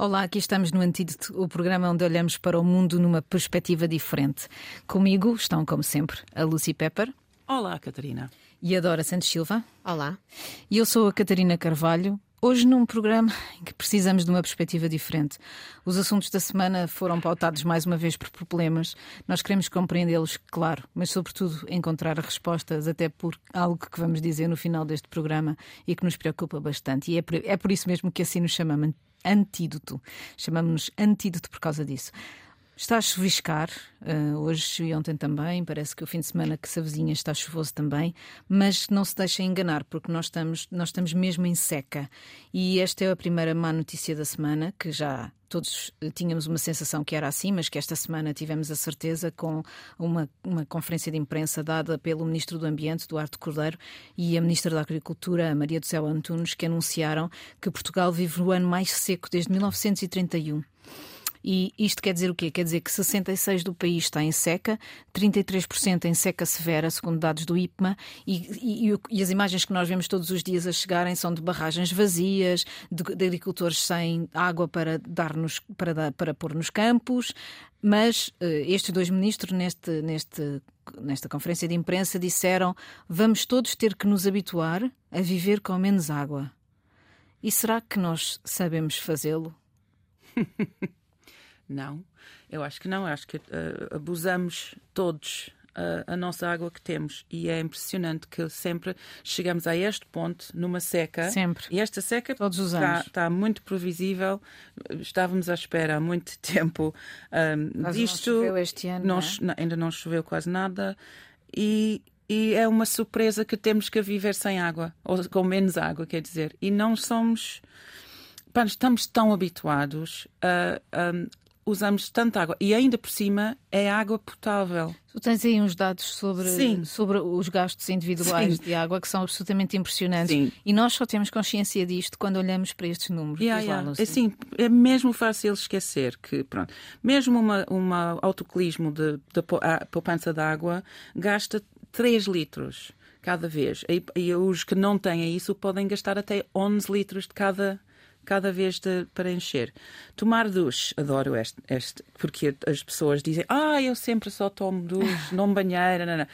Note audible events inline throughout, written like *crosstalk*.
Olá, aqui estamos no Antídoto, o programa onde olhamos para o mundo numa perspectiva diferente. Comigo estão, como sempre, a Lucy Pepper. Olá, Catarina. E a Dora Santos Silva. Olá. E eu sou a Catarina Carvalho. Hoje, num programa em que precisamos de uma perspectiva diferente. Os assuntos da semana foram pautados mais uma vez por problemas. Nós queremos compreendê-los, claro, mas, sobretudo, encontrar respostas, até por algo que vamos dizer no final deste programa e que nos preocupa bastante. E é por, é por isso mesmo que assim nos chamamos antídoto. Chamamos-nos antídoto por causa disso. Está a chuviscar uh, hoje e ontem também. Parece que o fim de semana que se avizinha está chuvoso também. Mas não se deixem enganar, porque nós estamos, nós estamos mesmo em seca. E esta é a primeira má notícia da semana, que já todos eh, tínhamos uma sensação que era assim, mas que esta semana tivemos a certeza com uma, uma conferência de imprensa dada pelo Ministro do Ambiente, Duarte Cordeiro, e a Ministra da Agricultura, Maria do Céu Antunes, que anunciaram que Portugal vive o ano mais seco desde 1931. E isto quer dizer o quê? Quer dizer que 66% do país está em seca, 33% em seca severa, segundo dados do IPMA, e, e, e, as imagens que nós vemos todos os dias a chegarem são de barragens vazias, de, de agricultores sem água para, dar -nos, para, dar, para pôr nos campos. Mas uh, estes dois ministros, neste, neste, nesta conferência de imprensa, disseram: vamos todos ter que nos habituar a viver com menos água. E será que nós sabemos fazê-lo? *laughs* Não, eu acho que não. Eu acho que uh, abusamos todos uh, a nossa água que temos e é impressionante que sempre chegamos a este ponto numa seca. Sempre. E esta seca todos os anos. Está, está muito previsível. Estávamos à espera há muito *laughs* tempo um, disto. Não choveu este ano. Não, não é? Ainda não choveu quase nada e e é uma surpresa que temos que viver sem água, ou com menos água, quer dizer. E não somos. Pá, estamos tão habituados a, a, usamos tanta água e ainda por cima é água potável. Tu tens aí uns dados sobre, sobre os gastos individuais Sim. de água que são absolutamente impressionantes Sim. e nós só temos consciência disto quando olhamos para estes números. Yeah, yeah. Assim, é mesmo fácil esquecer que, pronto, mesmo uma, uma autocolismo de, de poupança de água gasta 3 litros cada vez. E, e os que não têm isso podem gastar até 11 litros de cada cada vez de, para encher. Tomar duche, adoro este, este, porque as pessoas dizem, ah, eu sempre só tomo duche, não banheira, não, não.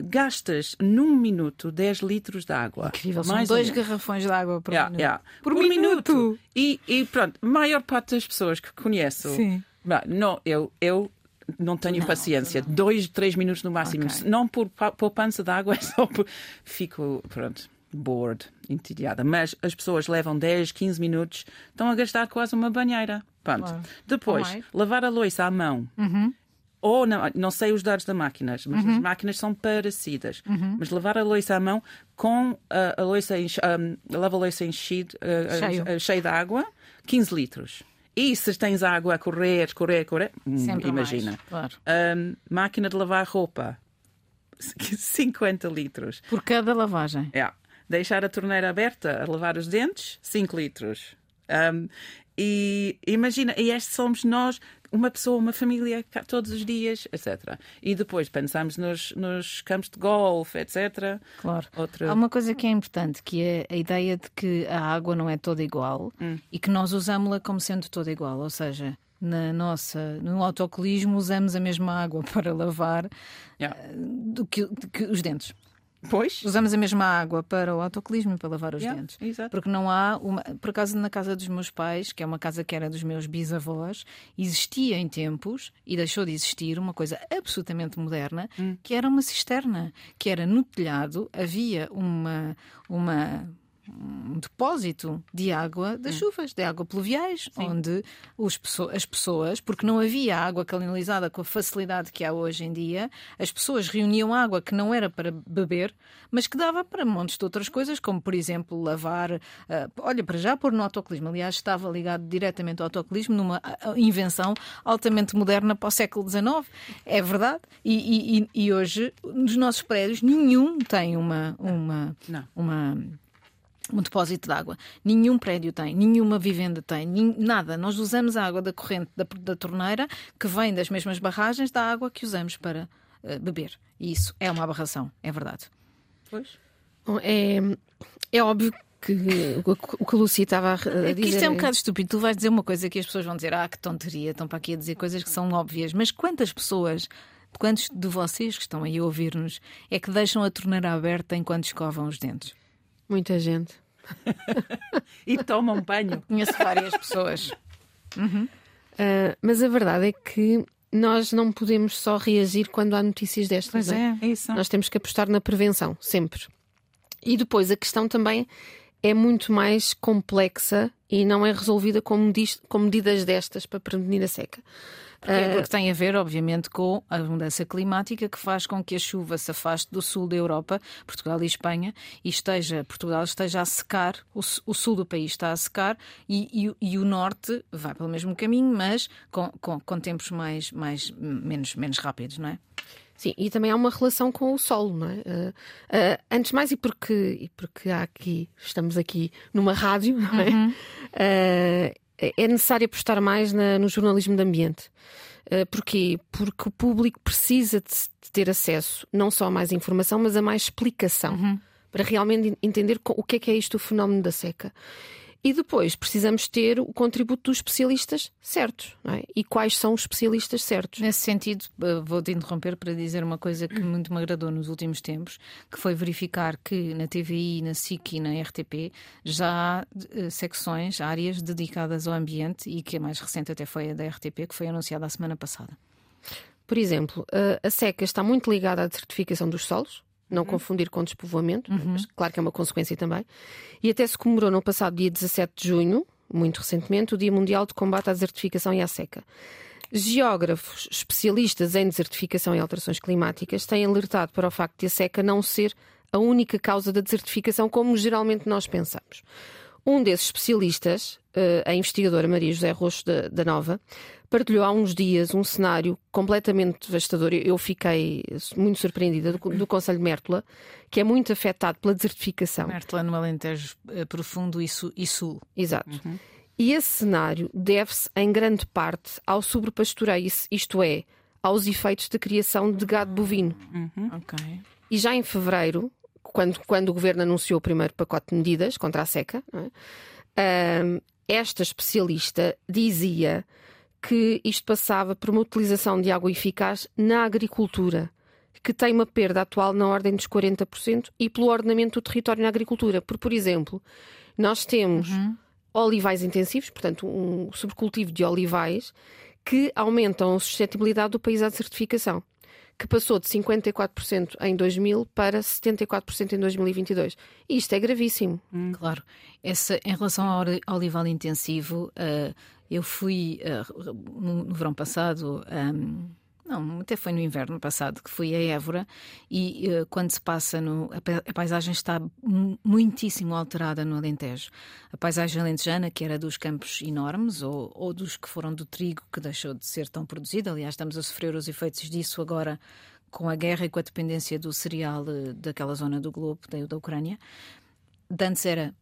Gastas num minuto 10 litros de água. Incrível, são mais dois garrafões de água por yeah, minuto. Yeah. Por, por minuto. minuto. E, e, pronto, a maior parte das pessoas que conheço, Sim. não, eu, eu não tenho não, paciência. Não. Dois, três minutos no máximo. Okay. Não por poupança de água, *laughs* é só por. Fico. Pronto bored, entediada. Mas as pessoas levam 10, 15 minutos, estão a gastar quase uma banheira. Pronto. Claro. Depois, lavar a louça à mão. Uhum. Ou não, não sei os dados das máquinas, mas uhum. as máquinas são parecidas. Uhum. Mas lavar a louça à mão com a, a louça enche, um, lava a louça enchido, uh, cheio. cheio de água, 15 litros. E se tens água a correr, correr, correr, hum, imagina. Mais, claro. um, máquina de lavar roupa, *laughs* 50 litros. Por cada lavagem. É. Deixar a torneira aberta a lavar os dentes, 5 litros. Um, e imagina, e este somos nós, uma pessoa, uma família, todos os dias, etc. E depois pensamos nos, nos campos de golfe, etc. Claro. Outra... Há uma coisa que é importante, que é a ideia de que a água não é toda igual hum. e que nós usamos-la como sendo toda igual. Ou seja, na nossa, no autocolismo usamos a mesma água *laughs* para lavar yeah. uh, do, que, do que os dentes. Pois. Usamos a mesma água para o autocolismo e para lavar os yeah, dentes. Exato. Porque não há uma. Por acaso, na casa dos meus pais, que é uma casa que era dos meus bisavós, existia em tempos e deixou de existir uma coisa absolutamente moderna, hum. que era uma cisterna, que era no telhado, havia uma. uma um depósito de água das hum. chuvas, de água pluviais, Sim. onde os, as pessoas, porque não havia água canalizada com a facilidade que há hoje em dia, as pessoas reuniam água que não era para beber, mas que dava para montes de outras coisas, como por exemplo lavar, uh, olha, para já pôr no autocolismo. Aliás, estava ligado diretamente ao autocolismo numa invenção altamente moderna para o século XIX. É verdade. E, e, e hoje, nos nossos prédios, nenhum tem uma. uma, não. uma um depósito de água. Nenhum prédio tem, nenhuma vivenda tem, nada. Nós usamos a água da corrente da, da, torneira que vem das mesmas barragens da água que usamos para uh, beber. E isso é uma aberração, é verdade. Pois. É, é óbvio que o que a Lucia estava a dizer. É que isto é um bocado estúpido. Tu vais dizer uma coisa que as pessoas vão dizer, ah, que tonteria, estão para aqui a dizer coisas que são óbvias. Mas quantas pessoas, quantos de vocês que estão aí a ouvir-nos, é que deixam a torneira aberta enquanto escovam os dentes? Muita gente. *laughs* e tomam banho. Conheço várias pessoas. Uhum. Uh, mas a verdade é que nós não podemos só reagir quando há notícias destas. Pois é, é isso. Nós temos que apostar na prevenção, sempre. E depois a questão também é muito mais complexa e não é resolvida com, com medidas destas para prevenir a seca. Porque, uh, porque tem a ver, obviamente, com a mudança climática que faz com que a chuva se afaste do sul da Europa, Portugal e Espanha, e esteja, Portugal esteja a secar, o, o sul do país está a secar e, e, e, o norte vai pelo mesmo caminho, mas com, com, com tempos mais, mais, menos, menos rápidos, não é? Sim, e também há uma relação com o solo, não é? Uh, uh, antes mais, e porque, e porque há aqui, estamos aqui numa rádio, não é? Uhum. Uh, é necessário apostar mais na, no jornalismo de ambiente. porquê? Porque o público precisa de, de, ter acesso não só a mais informação, mas a mais explicação. Uhum. Para realmente entender o que é que é isto o fenómeno da seca. E depois precisamos ter o contributo dos especialistas certos. É? E quais são os especialistas certos? Nesse sentido, eh, vou-te interromper para dizer uma coisa que muito me agradou nos últimos tempos, que foi verificar que na TVI, na SIC e na RTP já há uh, secções, áreas dedicadas ao ambiente e que a mais recente até foi a da RTP, que foi anunciada a semana passada. Por exemplo, uh, a seca está muito ligada à desertificação dos solos, não uhum. confundir com despovoamento, uhum. mas claro que é uma consequência também. E até se comemorou no passado dia 17 de junho, muito recentemente, o Dia Mundial de Combate à Desertificação e à Seca. Geógrafos especialistas em desertificação e alterações climáticas têm alertado para o facto de a seca não ser a única causa da desertificação, como geralmente nós pensamos. Um desses especialistas, a investigadora Maria José Roxo da, da Nova, partilhou há uns dias um cenário completamente devastador. Eu fiquei muito surpreendida do, do Conselho de Mértola, que é muito afetado pela desertificação. Mértola no Alentejo eh, profundo e, sul. E sul. Exato. Uhum. E esse cenário deve-se, em grande parte, ao sobrepastoreio, isto é, aos efeitos da criação de gado bovino. Uhum. Okay. E já em fevereiro, quando, quando o governo anunciou o primeiro pacote de medidas contra a seca, é? Esta especialista dizia que isto passava por uma utilização de água eficaz na agricultura, que tem uma perda atual na ordem dos 40%, e pelo ordenamento do território na agricultura. Por, por exemplo, nós temos uhum. olivais intensivos, portanto, um sobrecultivo de olivais, que aumentam a suscetibilidade do país à desertificação que passou de 54% em 2000 para 74% em 2022. E isto é gravíssimo. Hum. Claro. Essa, em relação ao olival intensivo, uh, eu fui uh, no, no, verão passado. Um, não, até foi no inverno passado que fui a Évora e uh, quando se passa no. A, paisagem está muitíssimo alterada no Alentejo. A paisagem alentejana, que era dos campos enormes ou, ou dos que foram do trigo, que deixou de ser tão produzido. Aliás, estamos a sofrer os efeitos disso agora com a guerra e com a dependência do cereal uh, daquela zona do globo, da, da Ucrânia. Dantes era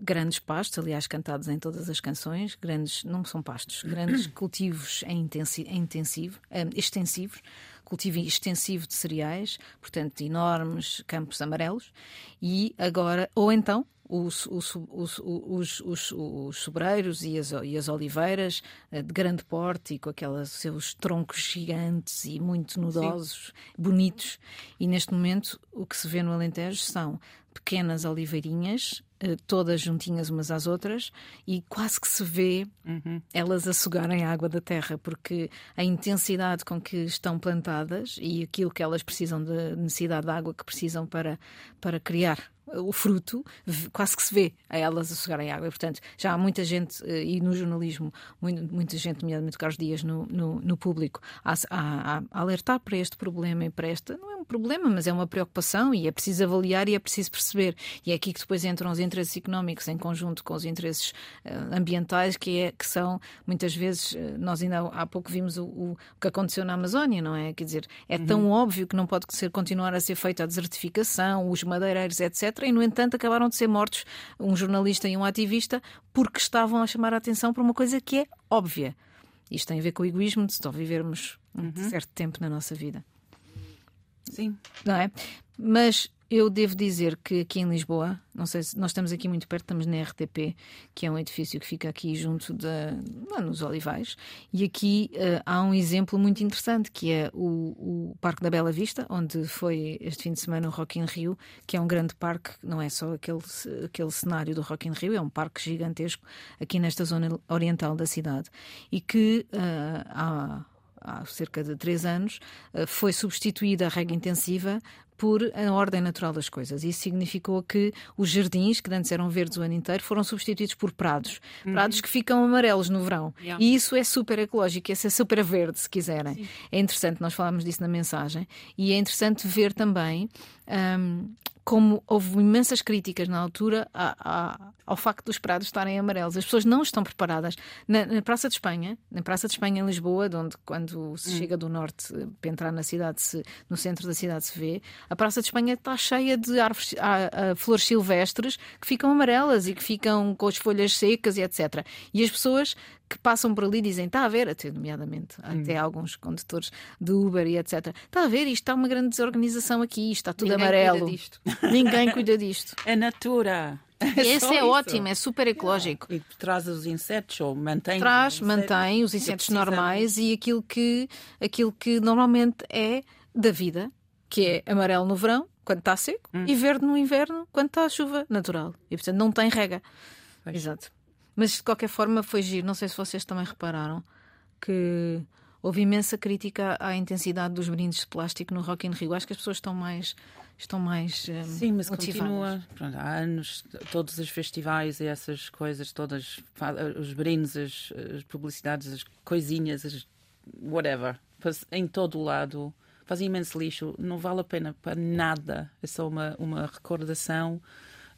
grandes pastos, aliás, cantados em todas as canções, grandes, não são pastos, grandes *clears throat* cultivos em, intensi, em intensivo, um, extensivos, cultivo extensivo de cereais, portanto, enormes campos amarelos, e agora, ou então, os, os, os, os, os, os sobreiros e as, e as oliveiras eh, de grande porte e com aqueles seus troncos gigantes e muito nudosos, Sim. bonitos. E neste momento o que se vê no Alentejo são pequenas oliveirinhas todas juntinhas umas às outras e quase que se vê uhum. elas a sugarem a água da terra, porque a intensidade com que estão plantadas e aquilo que elas precisam de necessidade de água que precisam para, para criar o fruto, quase que se vê a elas a sugarem água. E, portanto, já há muita gente, eh, e no jornalismo, muita gente, nomeadamente Carlos Dias, no, no, no público, a, a, a, alertar para este problema e para esta. Não é um problema, mas é uma preocupação e é preciso avaliar e é preciso perceber. E é aqui que depois entram os interesses económicos em conjunto com os interesses uh, ambientais, que, é, que são, muitas vezes, uh, nós ainda há pouco vimos o, o, que aconteceu na Amazónia, não é? Quer dizer, é uhum. tão óbvio que não pode ser, continuar a ser feita a desertificação, os madeireiros, etc e, no entanto, acabaram de ser mortos um jornalista e um ativista porque estavam a chamar a atenção para uma coisa que é óbvia. Isto tem a ver com o egoísmo de só vivermos um uhum. certo tempo na nossa vida. Sim. Não é? Mas eu devo dizer que aqui em Lisboa, não sei se nós estamos aqui muito perto, estamos na RTP, que é um edifício que fica aqui junto da, lá nos Olivais, e aqui uh, há um exemplo muito interessante que é o, o, Parque da Bela Vista, onde foi este fim de semana o Rock in Rio, que é um grande parque, não é só aquele, aquele cenário do Rock in Rio, é um parque gigantesco aqui nesta zona oriental da cidade, e que uh, há há cerca de três anos, eh, foi substituída a rega intensiva por a ordem natural das coisas. Isso significou que os jardins, que antes eram verdes o ano inteiro, foram substituídos por prados. Uhum. Prados que ficam amarelos no verão. Yeah. E isso é super ecológico, isso é super verde, se quiserem. Sim. É interessante, nós falámos disso na mensagem. E é interessante ver também um, como houve imensas críticas na altura a, a, ao facto dos prados estarem amarelos. As pessoas não estão preparadas. Na, na, Praça de Espanha, na Praça de Espanha em Lisboa, de onde quando se hum. chega do norte para entrar na cidade, se, no centro da cidade se vê, a Praça de Espanha está cheia de árvores, a, flores silvestres que ficam amarelas e que ficam com as folhas secas e etc. E as pessoas que passam por ali dizem: está a ver, até, nomeadamente, hum. até alguns condutores de Uber e etc. Está a ver, isto está uma grande desorganização aqui, isto está tudo Ninguém amarelo. Cuida disto. *laughs* Ninguém cuida disto. É natura. É esse é isso. ótimo, é super ecológico. E traz os insetos ou mantém Traz, mantém os insetos normais e aquilo que, aquilo que normalmente é da vida, que é amarelo no verão, quando está seco, hum. e verde no inverno, quando está a chuva natural. E portanto não tem rega. Pois. Exato. Mas de qualquer forma foi giro. Não sei se vocês também repararam que houve imensa crítica à intensidade dos brindes de plástico no Rock in Rio. Acho que as pessoas estão mais estão mais um, Sim, mas motivadas. continua. Pronto, há anos, todos os festivais e essas coisas todas, os brindes, as, as publicidades, as coisinhas, as whatever, em todo o lado, fazem imenso lixo. Não vale a pena para nada. É só uma, uma recordação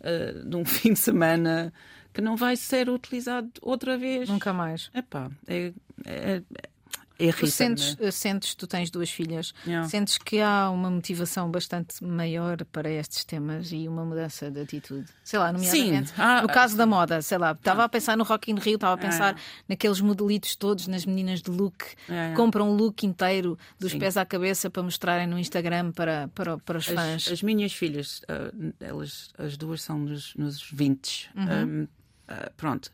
uh, de um *laughs* fim de semana que não vai ser utilizado outra vez. Nunca mais. Epá, é, é, é tu sentes, né? sentes, tu tens duas filhas, yeah. sentes que há uma motivação bastante maior para estes temas e uma mudança de atitude. Sei lá, nomeadamente Sim. Ah, no caso da moda, sei lá, estava ah, a pensar no Rock in Rio, estava a pensar naqueles modelitos todos, nas meninas de look, que compram um look inteiro dos Sim. pés à cabeça para mostrarem no Instagram para, para, para os fãs. As, as minhas filhas, uh, elas, as duas são nos, nos 20. Uhum. Um, uh, pronto,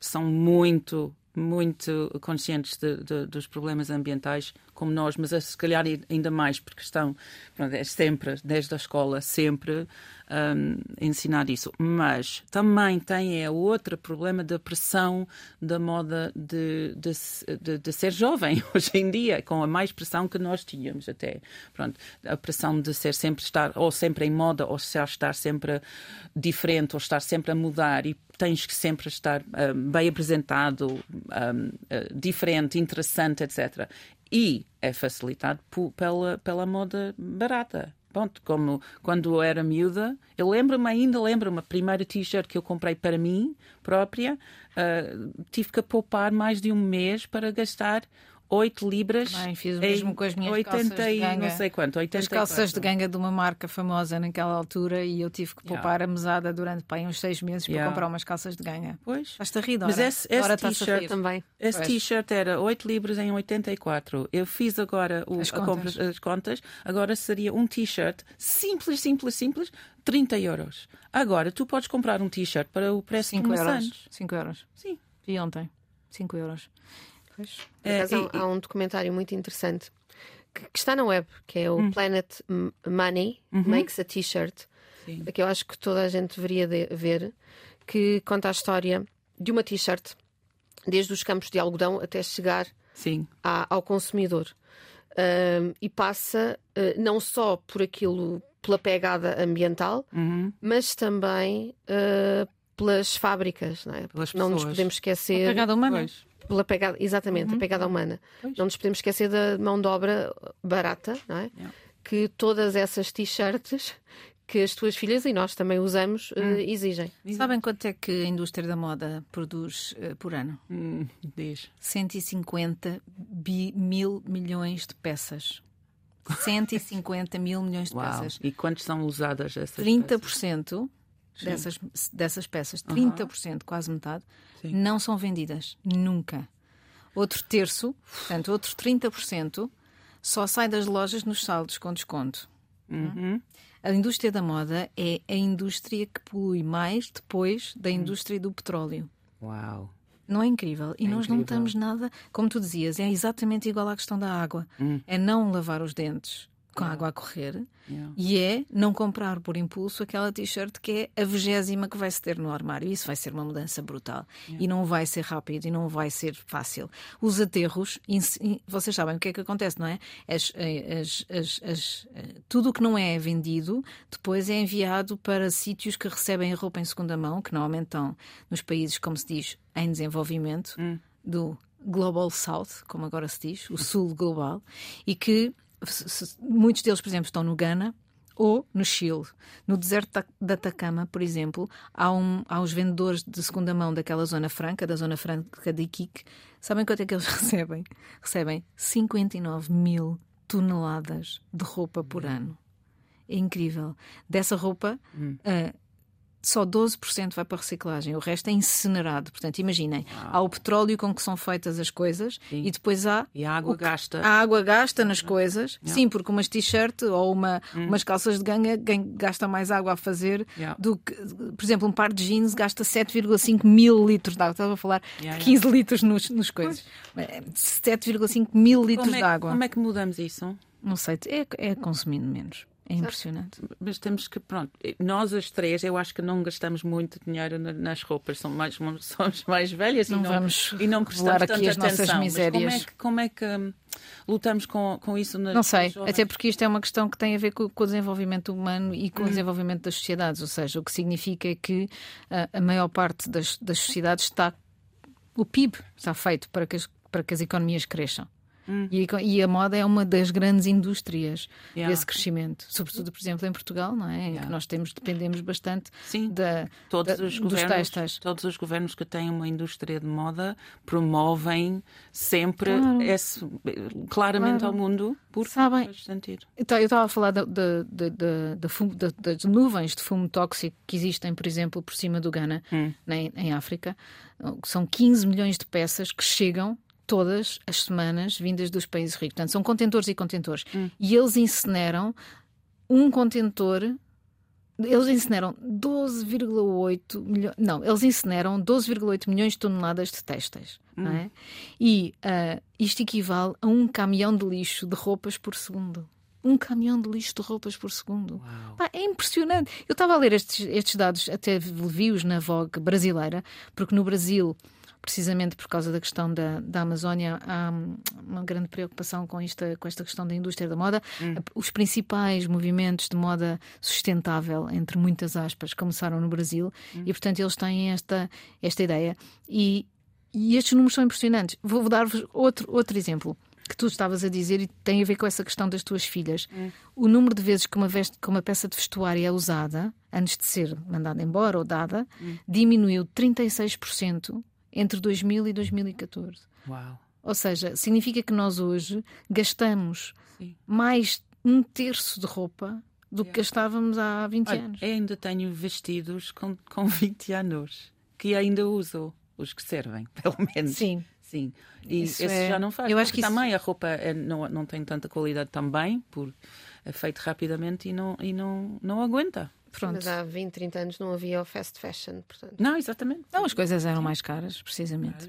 são muito, muito conscientes de, de, dos problemas ambientais como nós, mas é, se calhar ainda mais, porque estão, pronto, é sempre, desde a escola, sempre um, ensinar isso. Mas também tem é outro problema da pressão da moda de, de, de, de, ser jovem *laughs* hoje em dia, com a mais pressão que nós tínhamos até. Pronto, a pressão de ser sempre estar ou sempre em moda ou estar sempre diferente ou estar sempre a mudar e tens que sempre estar um, bem apresentado, um, uh, diferente, interessante, etc e é facilitado pela, pela moda barata. Ponto, como quando eu era miúda, eu lembro-me, ainda lembro-me, a primeira t-shirt que eu comprei para mim própria, uh, tive que poupar mais de um mês para gastar 8 libras. Também fiz o mesmo com as minhas 80 calças de ganga. não sei quanto, 84. As calças de ganga de uma marca famosa naquela altura e eu tive que poupar yeah. a mesada durante pá, uns 6 meses yeah. para comprar umas calças de ganga. Pois. Estás-te a rir, Mas esse, esse t-shirt também. Esse t-shirt era 8 libras em 84. Eu fiz agora o, as, contas. Compra, as contas. Agora seria um t-shirt simples, simples, simples, 30 euros. Agora tu podes comprar um t-shirt para o preço 5 de euros. 5 euros. Sim. E ontem. 5 euros. Pois. Há, e, há, um documentário muito interessante que, que, está na web, que é o hum. Planet Money uhum. Makes a T-shirt, que eu acho que toda a gente deveria de, ver, que conta a história de uma T-shirt, desde os campos de algodão até chegar a, ao consumidor. Um, e passa uh, não só por aquilo, pela pegada ambiental, uhum. mas também uh, pelas fábricas, não é? não nos podemos esquecer. A pegada humana. Pois pela pegada, exatamente, uhum. a pegada humana. Pois. Não nos podemos esquecer da mão de obra barata, não é? Yeah. Que todas essas t-shirts que as tuas filhas e nós também usamos uh, exigem. Sabem quanto é que a indústria da moda produz uh, por ano? Hum, diz. 150 bi, mil milhões de peças. 150 mil milhões de Uau. peças. E quantas são usadas essas 30% peças? Dessas, dessas peças, 30%, uhum. quase metade, Sim. não são vendidas. Nunca. Outro terço, portanto, outro 30%, só sai das lojas nos saldos com desconto. Uhum. A indústria da moda é a indústria que polui mais depois da indústria do petróleo. Uau. Não é incrível? E É nós não incrível. estamos nada, como tu dizias, é exatamente igual à questão da água. É não lavar os dentes com a água a correr Yeah. e é não comprar por impulso aquela t-shirt que é a vigésima que vai se ter no armário. Isso vai ser uma mudança brutal. E não vai ser rápido e não vai ser fácil. Os aterros, vocês sabem o que é que acontece, não é? As- as- as- as- eh, tudo o que não é vendido depois é enviado para sítios que recebem a roupa em segunda mão, que normalmente estão nos países, como se diz, em desenvolvimento, do Global South, como agora se diz, o Sul global, e que muitos deles, por exemplo, estão no Ghana ou no Chile. No deserto da- Atacama, por exemplo, há, um, há os vendedores de segunda mão daquela zona franca, da zona franca de Iquique. Sabem quanto é que eles *laughs* recebem? Recebem 59 mil toneladas de roupa por ano. É incrível. Dessa roupa, ah, só 12% vai para a reciclagem, o resto é incinerado. Portanto, imaginem, há o petróleo com que são feitas as coisas e depois há E a água gasta. A água gasta nas coisas. Sim, porque umas t-shirt ou uma, umas calças de ganga gan- gasta mais água a fazer Yeah. do que, por exemplo, um par de jeans gasta 7,5 mil litros de água. Estava a falar Yeah, de 15 litros nos, nos coisas. É, 7,5 mil litros Como é, de água. como é que mudamos isso? Não sei, é, é consumindo menos. É impressionante. Mas temos que, pronto, nós as três, eu acho que não gastamos muito dinheiro na- nas roupas, somos mais, *laughs* somos mais velhas Não e não, vamos e não prestamos aqui tanta as nossas atenção. Mas misérias. como é que, como é que hum, lutamos com, com isso nas Não sei, jovens? até porque isto é uma questão que tem a ver com, com o desenvolvimento humano e com Hum. o desenvolvimento das sociedades, ou seja, o que significa é que ah, a maior parte das, das sociedades está. O PIB está feito para que as, para que as economias cresçam. E, a eco- e a moda é uma das grandes indústrias Hum. Yeah. desse crescimento, sobretudo, por exemplo, em Portugal, não é? Em que Yeah. nós temos, dependemos bastante Sim. da, Todos da- os, dos governos, textos. todos os governos que têm uma indústria de moda promovem sempre Claro. esse, claramente Claro. ao mundo, porque Sabem, faz sentido. Então, eu estava a falar da- das nuvens de fumo tóxico que existem, por exemplo, por cima do Ghana, em, em África. São 15 milhões de peças que chegam todas as semanas vindas dos países ricos. Portanto, são contentores e contentores. E eles incineram um contentor. Eles incineram 12,8 milhões. Não, eles incineram 12,8 milhões de toneladas de têxteis. Não é? E ah, isto equivale a um caminhão de lixo de roupas por segundo. Um caminhão de lixo de roupas por segundo. Pá, é impressionante. Eu estava a ler estes, estes dados, até vi-os na Vogue brasileira, porque no Brasil precisamente por causa da questão da, da Amazónia, há hum, uma grande preocupação com esta, com esta questão da indústria da moda. Os principais movimentos de moda sustentável, entre muitas aspas, começaram no Brasil e, portanto, eles têm esta, esta ideia. E, e estes números são impressionantes. Vou dar-vos outro, outro exemplo que tu estavas a dizer e tem a ver com essa questão das tuas filhas. O número de vezes que uma, veste, que uma peça de vestuário é usada, antes de ser mandada embora ou dada, diminuiu 36% entre 2000 e 2014. Uau. Ou seja, significa que nós hoje gastamos Sim. mais um terço de roupa do que gastávamos há 20 Olha, anos. eu ainda tenho vestidos com, com 20 anos que ainda uso, os que servem, *laughs* pelo menos. Sim. Sim. E Isso é- já não faz. eu acho que isso- também a roupa é- não, não tem tanta qualidade também, por, é feito rapidamente e não, e não, não aguenta. Pronto. Mas há 20, 30 anos não havia o fast fashion, portanto. Não, exatamente. Não, as coisas eram mais caras, precisamente.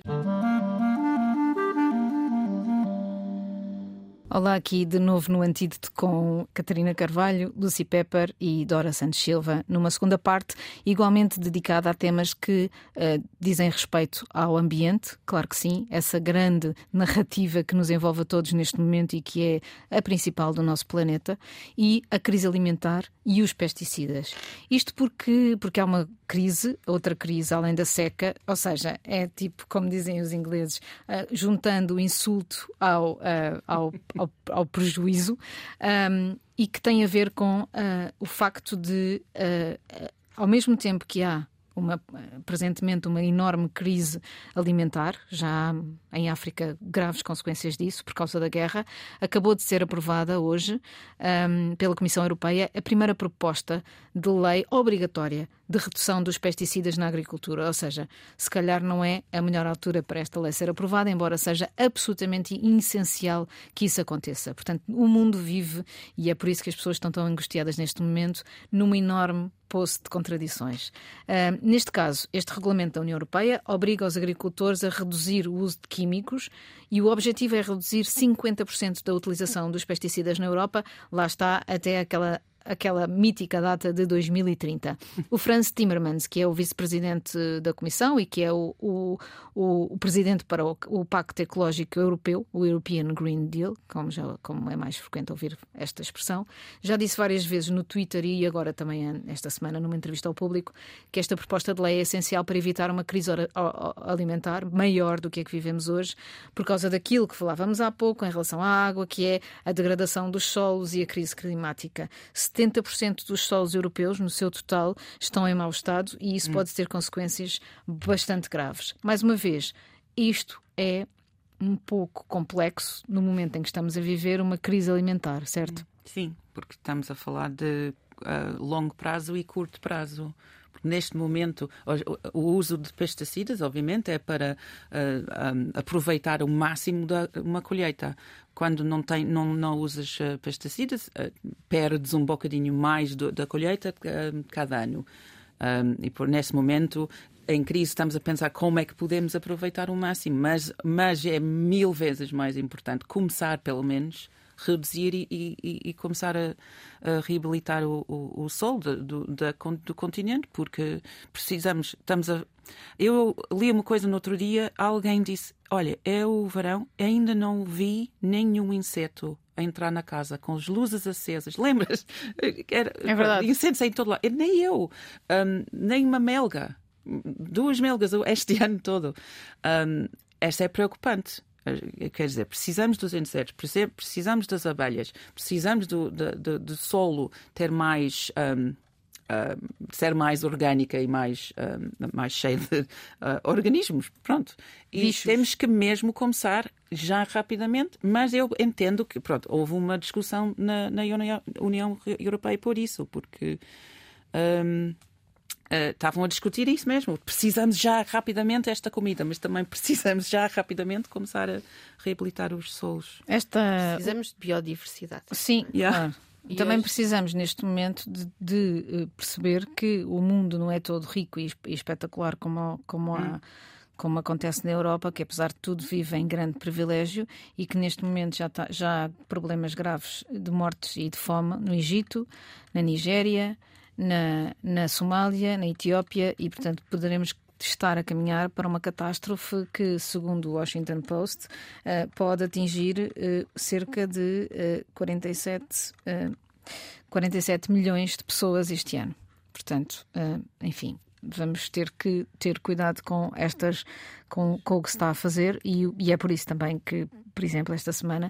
Olá, aqui de novo no Antídoto com Catarina Carvalho, Lucy Pepper e Dora Santos Silva, numa segunda parte igualmente dedicada a temas que eh, dizem respeito ao ambiente, claro que sim, essa grande narrativa que nos envolve a todos neste momento e que é a principal do nosso planeta, e a crise alimentar e os pesticidas. Isto porque, porque há uma crise, outra crise além da seca, ou seja, é tipo, como dizem os ingleses, ah, juntando o insulto ao, ah, ao, ao, ao prejuízo, ahm, e que tem a ver com ah, o facto de, ah, ao mesmo tempo que há uma, presentemente uma enorme crise alimentar, já em África graves consequências disso por causa da guerra. Acabou de ser aprovada hoje ahm, pela Comissão Europeia a primeira proposta de lei obrigatória de redução dos pesticidas na agricultura. Ou seja, se calhar não é a melhor altura para esta lei ser aprovada, embora seja absolutamente essencial que isso aconteça. Portanto, o mundo vive, e é por isso que as pessoas estão tão angustiadas neste momento, numa enorme poço de contradições. Uh, neste caso, este regulamento da União Europeia obriga os agricultores a reduzir o uso de químicos e o objetivo é reduzir 50% da utilização dos pesticidas na Europa. Lá está até aquela aquela mítica data de 2030. O Franz Timmermans, que é o vice-presidente da Comissão e que é o, o, o presidente para o, o, Pacto Ecológico Europeu, o European Green Deal, como, já, como é mais frequente ouvir esta expressão, já disse várias vezes no Twitter e agora também esta semana numa entrevista ao público que esta proposta de lei é essencial para evitar uma crise alimentar maior do que a que vivemos hoje, por causa daquilo que falávamos há pouco em relação à água, que é a degradação dos solos e a crise climática. 70% dos solos europeus, no seu total, estão em mau estado e isso hum. pode ter consequências bastante graves. Mais uma vez, isto é um pouco complexo no momento em que estamos a viver uma crise alimentar, certo? Hum. Sim, porque estamos a falar de uh, longo prazo e curto prazo neste momento o, uso de pesticidas, obviamente, é para uh, eh, um, aproveitar o máximo da uma colheita. Quando não, tem, não, não usas uh, pesticidas, uh, perdes um bocadinho mais do, da colheita cada ano. Um, e por nesse momento em crise estamos a pensar como é que podemos aproveitar o máximo, mas, mas é mil vezes mais importante começar, pelo menos, reduzir e, e, e começar a, a, reabilitar o, o, o solo do, da, do continente, porque precisamos, estamos a. Eu li uma coisa no outro dia, alguém disse: Olha, é o verão, ainda não vi nenhum inseto a entrar na casa com as luzes acesas. *laughs* Lembras? Era, é verdade. Insetos em todo lado. Nem eu, um, nem uma melga. Duas melgas este *laughs* ano todo. Um, esta é preocupante. Eh, quer dizer, precisamos dos insetos, precisamos das abelhas, precisamos do, do, do solo ter mais. Um, uh, ser mais orgânica e mais, uh, mais cheia de uh, organismos. Pronto. E Bichos. temos que mesmo começar já rapidamente, mas eu entendo que pronto, houve uma discussão na, na União Europeia por isso, porque. Um, Uh, estavam a discutir isso mesmo. Precisamos já rapidamente esta comida, mas também *laughs* precisamos já rapidamente começar a reabilitar os solos. Esta... Precisamos de biodiversidade. Sim, yeah. claro. E também hoje... precisamos, neste momento, de, de, eh, perceber que o mundo não é todo rico e, espetacular como, como, hum. como acontece na Europa, que apesar de tudo vive em grande privilégio e que neste momento já, tá, já há problemas graves de mortes e de fome no Egito, na Nigéria na, na Somália, na Etiópia e, portanto, poderemos estar a caminhar para uma catástrofe que, segundo o Washington Post, uh, pode atingir uh, cerca de uh, 47, 47 milhões de pessoas este ano. Portanto, enfim, vamos ter que ter cuidado com estas, com, com o que se está a fazer e, e, é por isso também que, por exemplo, esta semana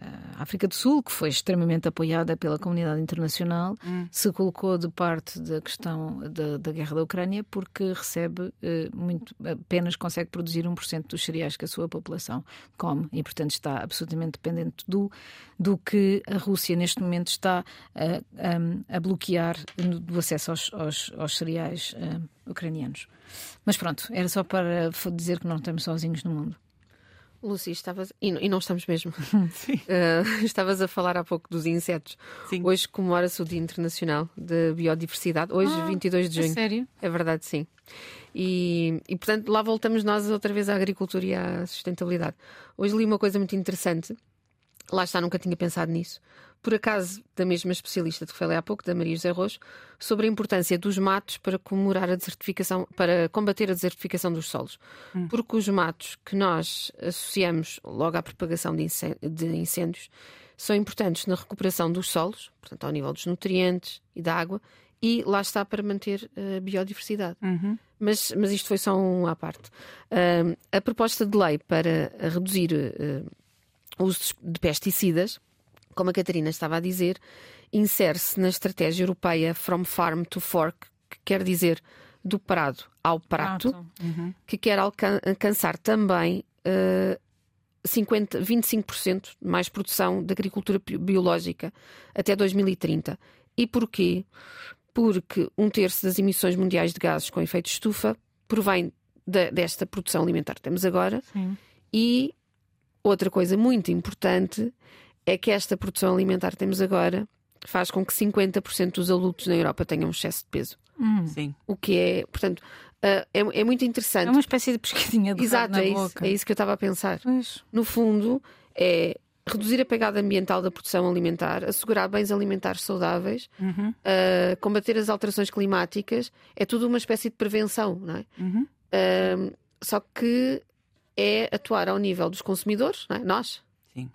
a África do Sul, que foi extremamente apoiada pela comunidade internacional, hum. se colocou de parte da questão da, da guerra da Ucrânia porque recebe eh, muito, apenas consegue produzir 1% dos cereais que a sua população come e, portanto, está absolutamente dependente do, do que a Rússia neste momento está a, a, a bloquear do acesso aos, aos, aos cereais uh, ucranianos. Mas pronto, era só para dizer que não estamos sozinhos no mundo. Lucy, estavas. E, e não estamos mesmo. *laughs* Uh, *laughs* estavas a falar há pouco dos insetos. Sim. Hoje comemora-se o Dia Internacional de Biodiversidade. Hoje, ah, 22 de junho. É sério? É verdade, sim. E, e, portanto, lá voltamos nós outra vez à agricultura e à sustentabilidade. Hoje li uma coisa muito interessante. Lá está, nunca tinha pensado nisso por acaso, da mesma especialista de que falei há pouco, da Maria José Rojo, sobre a importância dos matos para comemorar a desertificação, para combater a desertificação dos solos. Hum. Porque os matos que nós associamos logo à propagação de incêndios são importantes na recuperação dos solos, portanto, ao nível dos nutrientes e da água, e lá está para manter a biodiversidade. Uhum. Mas, mas isto foi só um à parte. Uh, a proposta de lei para reduzir uh, o uso de pesticidas como a Catarina estava a dizer, insere-se na estratégia europeia From Farm to Fork, que quer dizer do parado ao prato, uhum. que quer alcan alcançar também uh, 50, 25% mais produção de agricultura biológica até 2030. E porquê? porque um terço das emissões mundiais de gases com efeito estufa provém de, desta produção alimentar que temos agora. Sim. E outra coisa muito importante é que esta produção alimentar que temos agora faz com que 50% dos adultos na Europa tenham um excesso de peso. Hum. Sim. O que é, portanto, uh, é, é, muito interessante. É uma espécie de pescadinha de Exato, na é isso, é isso que eu estava a pensar. Pois. No fundo, é reduzir a pegada ambiental da produção alimentar, assegurar bens alimentares saudáveis, Uhum. uh, combater as alterações climáticas, é tudo uma espécie de prevenção, não é? Uhum. Uh, só que é atuar ao nível dos consumidores, não é? nós, Sim.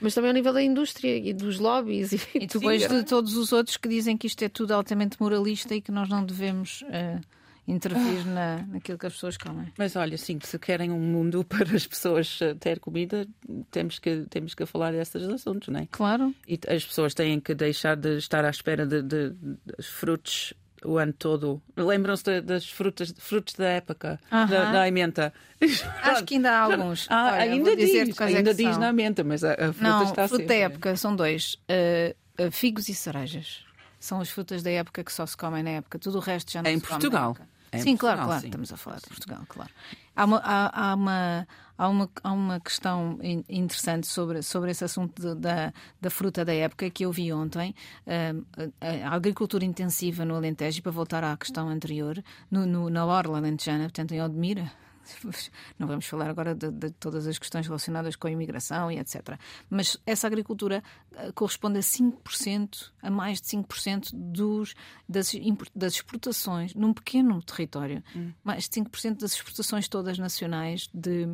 Mas também ao nível da indústria e dos lobbies. E, E *laughs* depois de todos os outros que dizem que isto é tudo altamente moralista e que nós não devemos eh, intervir na, naquilo que as pessoas comem. Mas olha, sim, se querem um mundo *laughs* para as pessoas eh, ter comida, temos que, temos que falar desses assuntos, não é? Claro. E as pessoas têm que deixar de estar à espera de, de, de frutos o ano todo. Lembram-se das frutas, frutos da época, Aham. da, da amenta. *laughs* Acho que ainda há alguns. Ah, Olha, ainda diz, é ainda que diz são. na menta, mas a, a fruta Não, está fruta sempre. da época são dois: eh, figos e cerejas. São as frutas da época que só se comem na época. Tudo o resto já não Em se come na Portugal. época. Em sim, claro, Portugal, claro. sim. Estamos a falar de Portugal, claro. Há uma, há, há uma, há uma, há uma questão in- interessante sobre, sobre esse assunto de- da, da fruta da época que eu vi ontem. Ahm, a, agricultura intensiva no Alentejo, e para voltar à questão anterior, no, no- na Orla Alentejana, portanto em Odmira. *laughs* Não vamos falar agora de, de todas as questões relacionadas com a imigração e etc. Mas essa agricultura eh, corresponde a 5%, a mais de 5% dos, das, das exportações, num pequeno território, mais de 5% das exportações todas nacionais de,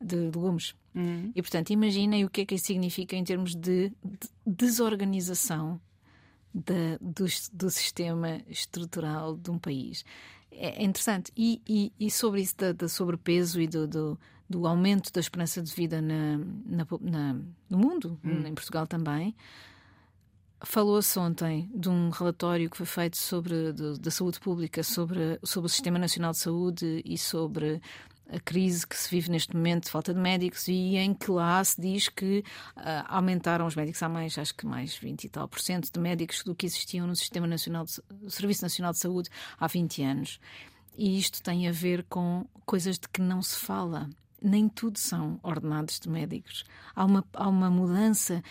de legumes. E, portanto, imaginem o que é que isso significa em termos de, de desorganização da- do, do sistema estrutural de um país. É, é interessante. E, e- e sobre isso da, da sobrepeso e do, do, do aumento da esperança de vida na, na na- no mundo, em Portugal também, falou-se ontem de um relatório que foi feito sobre do- da saúde pública, sobre, sobre o Sistema Nacional de Saúde e sobre a crise que se vive neste momento de falta de médicos e em que lá se diz que ah, aumentaram os médicos há mais, acho que mais 20 e tal por cento de médicos do que existiam no Sistema Nacional de, Serviço Nacional de Saúde há 20 anos. E isto tem a ver com coisas de que não se fala. Nem tudo são ordenados de médicos. Há uma, há uma mudança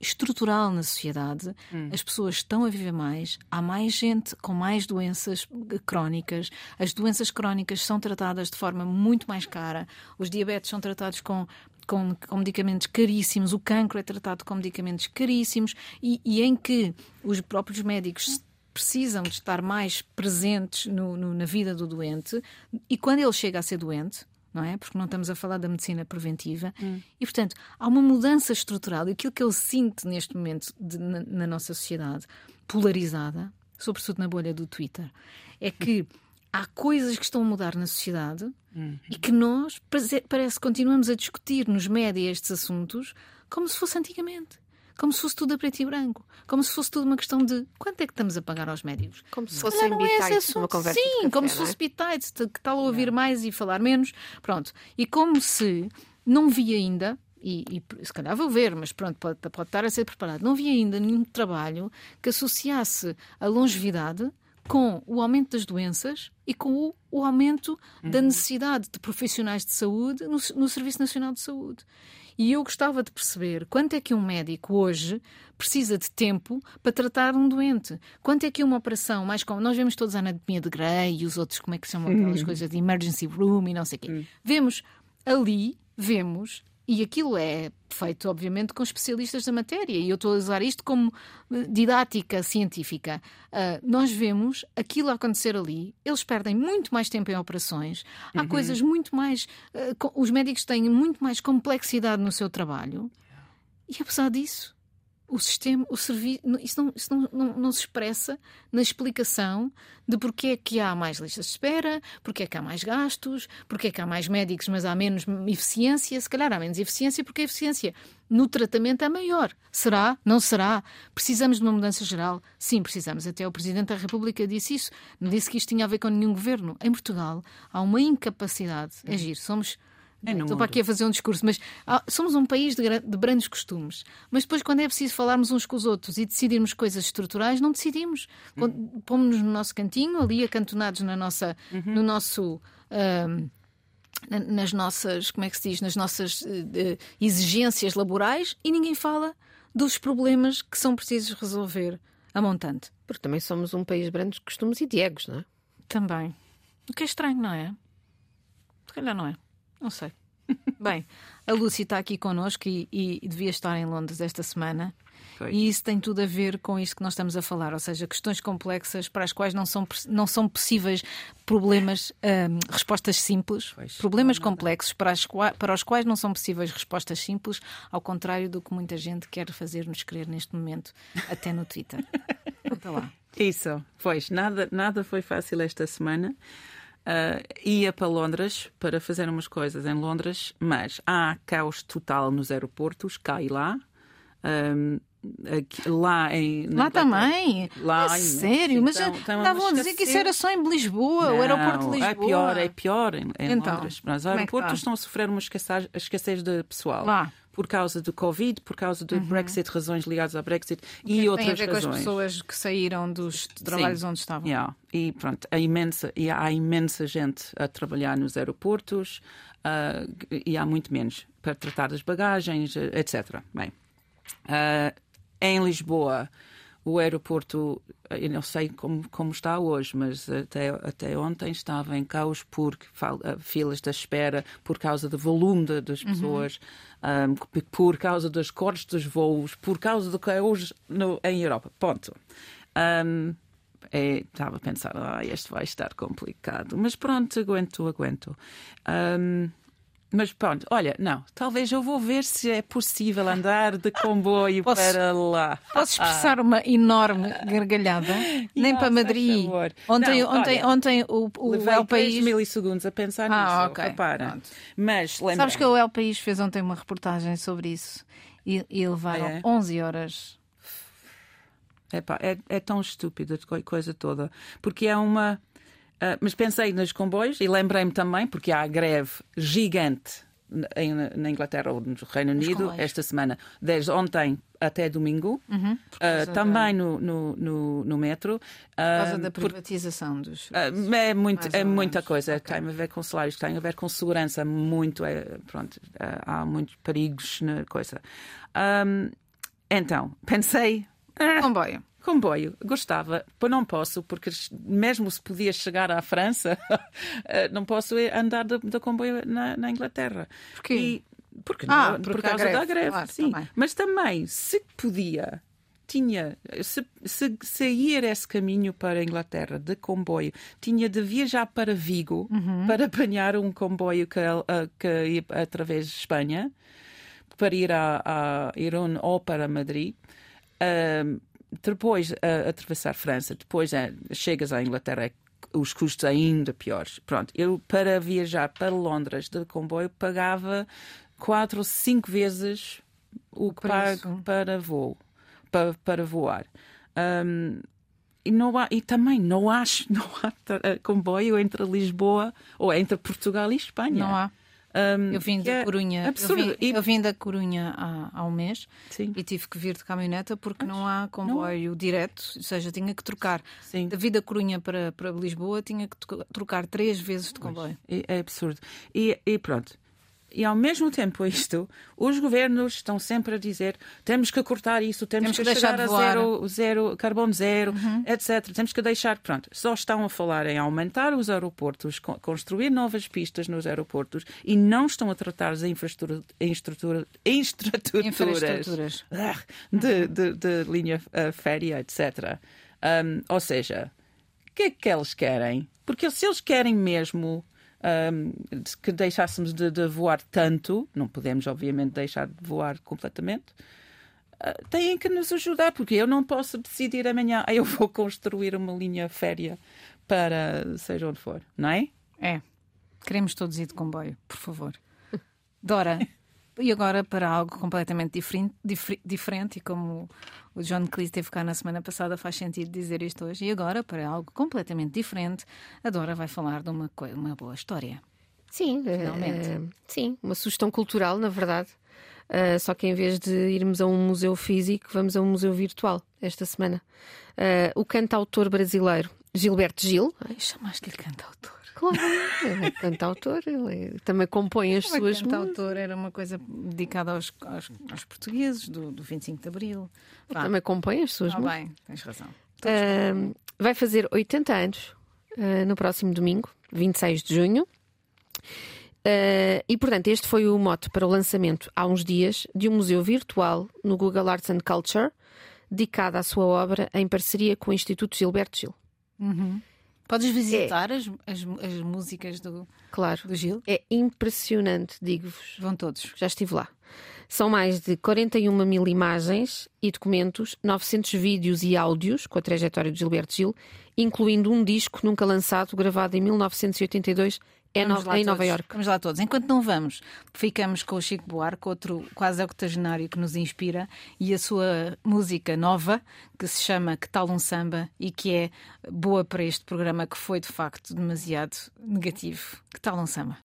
estrutural na sociedade, as pessoas estão a viver mais, há mais gente com mais doenças crónicas, as doenças crónicas são tratadas de forma muito mais cara, os diabetes são tratados com. Com, com medicamentos caríssimos, o cancro é tratado com medicamentos caríssimos e, e em que os próprios médicos precisam de estar mais presentes no- no- na vida do doente e quando ele chega a ser doente, não é? Porque não estamos a falar da medicina preventiva. E, portanto, há uma mudança estrutural. E aquilo que eu sinto neste momento de- na, na nossa sociedade polarizada, sobretudo na bolha do Twitter, é que *laughs* há coisas que estão a mudar na sociedade e que nós parece parece que continuamos a discutir nos média estes assuntos como se fosse antigamente. Como se fosse tudo a preto e branco. Como se fosse tudo uma questão de quanto é que estamos a pagar aos médicos. Como se fossem não é numa conversa. Sim, café, como se não é? fosse bitites, de- que tal a ouvir mais e falar menos. Pronto. E como se não vi ainda, e, e se calhar vou ver, mas pronto, pode, pode estar a ser preparado, não vi ainda nenhum trabalho que associasse a longevidade com o aumento das doenças e com o, o aumento da necessidade de profissionais de saúde no, no Serviço Nacional de Saúde. E eu gostava de perceber quanto é que um médico hoje precisa de tempo para tratar um doente. Quanto é que uma operação, mais como nós vemos todos a anatomia de Grey e os outros, como é que chamam aquelas coisas de emergency room e não sei o quê. Vemos ali, vemos, e aquilo é feito, obviamente, com especialistas da matéria, e eu estou a usar isto como eh, didática científica. Ah, nós vemos aquilo acontecer ali, eles perdem muito mais tempo em operações, há coisas muito mais. co- os médicos têm muito mais complexidade no seu trabalho, e apesar disso, o sistema, o serviço, isso, não, isso não, não, não se expressa na explicação de porque é que há mais listas de espera, porque é que há mais gastos, porque é que há mais médicos, mas há menos eficiência. Se calhar há menos eficiência porque a eficiência no tratamento é maior. Será? Não será? Precisamos de uma mudança geral? Sim, precisamos. Até o Presidente da República disse isso. Não disse que isto tinha a ver com nenhum governo. Em Portugal há uma incapacidade. É giro. Somos É Estou para aqui a fazer um discurso, mas ah, somos um país de, de grandes costumes. Mas depois, quando é preciso falarmos uns com os outros e decidirmos coisas estruturais, não decidimos. Quando- Pomos-nos no nosso cantinho, ali acantonados na nossa, no nosso. na- nas nossas, como é que se diz, nas nossas eh, exigências laborais e ninguém fala dos problemas que são precisos resolver a montante. Porque também somos um país de grandes costumes e de egos, não é? Também. O que é estranho, não é? Se calhar não é. Não sei. *laughs* Bem, a Lúcia está aqui connosco e, e- devia estar em Londres esta semana. Pois. E isso tem tudo a ver com isto que nós estamos a falar, ou seja, questões complexas para as quais não são, não são possíveis problemas, hum, respostas simples, Pois, problemas complexos para, as para os quais não são possíveis respostas simples, ao contrário do que muita gente quer fazer-nos crer neste momento, até no Twitter. *laughs* Conta lá. Isso, pois, nada, nada foi fácil esta semana. Ah, ia para Londres para fazer umas coisas em Londres, mas há caos total nos aeroportos, cá e lá. Ahm, aqui- lá em. Lá também? Lá a em- sério? sim, mas tão- tão estavam a dizer que isso era só em Lisboa, o aeroporto de Não, Lisboa. É pior, é pior em, em Então, Londres. Mas os é aeroportos está? estão a sofrer uma escassez, escassez de pessoal. Lá. Uhum. Por causa do Covid, por causa do Brexit, razões ligadas ao Brexit e Tem a outras ver com as razões. pessoas que saíram dos trabalhos Sim. onde estavam. Yeah. E pronto, há imensa, e há imensa gente a trabalhar nos aeroportos ah, e há muito menos para tratar das bagagens, etc. Bem, ah, em Lisboa, o aeroporto, eu não sei como, como está hoje, mas até, até ontem estava em caos por ah, filas de espera, por causa do volume de- das pessoas, ah, por causa dos cortes dos voos, por causa do que é hoje no- em Europa. Ponto. Um, é, estava a pensar, ah, este vai estar complicado. Mas pronto, aguento, aguento. Um, mas pronto, olha, não, talvez eu vou ver se é possível andar de comboio Posso- para lá. Posso expressar uma enorme gargalhada? *laughs* Nem Ah, para Madrid. Ontem, Não, ontem, olha, ontem o, o Levei El 3 País. milissegundos a pensar Ah, nisso, ok, repara. pronto. Mas lembra Sabes que o El País fez ontem uma reportagem sobre isso e, e levaram Ah, é? 11 horas. Epá, é, é tão estúpida a co- coisa toda. Porque é uma. Ah, mas pensei nos comboios e lembrei-me também, porque há a greve gigante na- em- na Inglaterra ou no Reino Unido comboios. esta semana, desde ontem até domingo, Uhum, por ah, causa da- também no, no, no, no metro. Por causa Ah, da por- privatização dos. ah, é muito, é muita coisa. Ok. Tem a ver com salários, tem a ver com segurança, muito. É, pronto, há muitos perigos na coisa. Ahm, então, pensei, Comboio. Comboio, gostava, mas não posso, porque mesmo se podia chegar à França, *laughs* eh, não posso ir andar de, de comboio na, na Inglaterra. Porquê? E- porque Ah, não- por há causa greve, da greve, claro, sim. também. Mas também, se podia, tinha, se, se, se ir esse caminho para a Inglaterra de comboio, tinha de viajar para Vigo Uhum. para apanhar um comboio que, eh, que ia através de Espanha para ir a, a Irún ou para Madrid. Ahm, depois a, atravessar França, depois eh, chegas à Inglaterra, é os custos ainda piores. Pronto, eu para viajar para Londres de comboio pagava quatro ou cinco vezes o que preço. pago para voo, para, para voar. Ahm, e, não há, e também não há, *laughs* não há eh, comboio entre Lisboa ou entre Portugal e Espanha. Não há. Ahm, Eu vim da é Corunha. Eu Absurdo. vim, E- eu vim da Corunha há, há um mês Sim. e tive que vir de caminhoneta porque não há comboio direto, ou seja, tinha que trocar. Sim. Da vida Corunha para, para Lisboa tinha que trocar três vezes de comboio. É, é absurdo. E, e pronto. E ao mesmo tempo isto, os governos estão sempre a dizer temos que cortar isso, temos, Temos que, que deixar chegar a zero, zero, carbono zero, etc. Temos que deixar, pronto. Só estão a falar em aumentar os aeroportos, co- construir novas pistas nos aeroportos e não estão a tratar as infraestrutura, infraestrutura, infraestruturas, ah, de, de, de linha ah, férrea, etc. Um, ou seja, o que é que eles querem? Porque se eles querem mesmo um, que deixássemos de, de voar tanto, não podemos, obviamente, deixar de voar completamente. uh, têm que nos ajudar, porque eu não posso decidir amanhã, "Ah, eu vou construir uma linha férrea para seja onde for, não é? É. Queremos todos ir de comboio, por favor. Dora, *laughs* e agora para algo completamente diferente, difer- diferente, e como o John Cleese teve cá na semana passada, faz sentido dizer isto hoje. E agora para algo completamente diferente, a Dora vai falar de uma, uma boa história. Sim, eh, Finalmente. eh, sim, uma sugestão cultural, na verdade. Uh, só que em vez de irmos a um museu físico, vamos a um museu virtual esta semana. Uh, o cantautor brasileiro Gilberto Gil, Chamaste-lhe cantautor. Claro, ele é ele é- também compõe as Mas suas músicas. cantautor era uma coisa dedicada aos, aos, aos portugueses do, do 25 de Abril. Vá, Também compõe as suas ah, músicas. bem, tens razão. Uh, vai fazer 80 anos uh, no próximo domingo, 26 de junho. Uh, e portanto, este foi o mote para o lançamento há uns dias de um museu virtual no Google Arts and Culture, dedicado à sua obra em parceria com o Instituto Gilberto Gil. Podes visitar as, as, as músicas do, Claro, do Gil? é impressionante, digo-vos. Vão todos. Já estive lá. São mais de 41 mil imagens e documentos, 900 vídeos e áudios com a trajetória de Gilberto Gil, incluindo um disco nunca lançado, gravado em 1982 No- lá em Nova. Iorque. Vamos lá todos. Enquanto não vamos, ficamos com o Chico Buarque, outro quase octogenário que nos inspira, e a sua música nova, que se chama Que Tal um Samba, e que é boa para este programa que foi de facto demasiado negativo. Que tal um samba?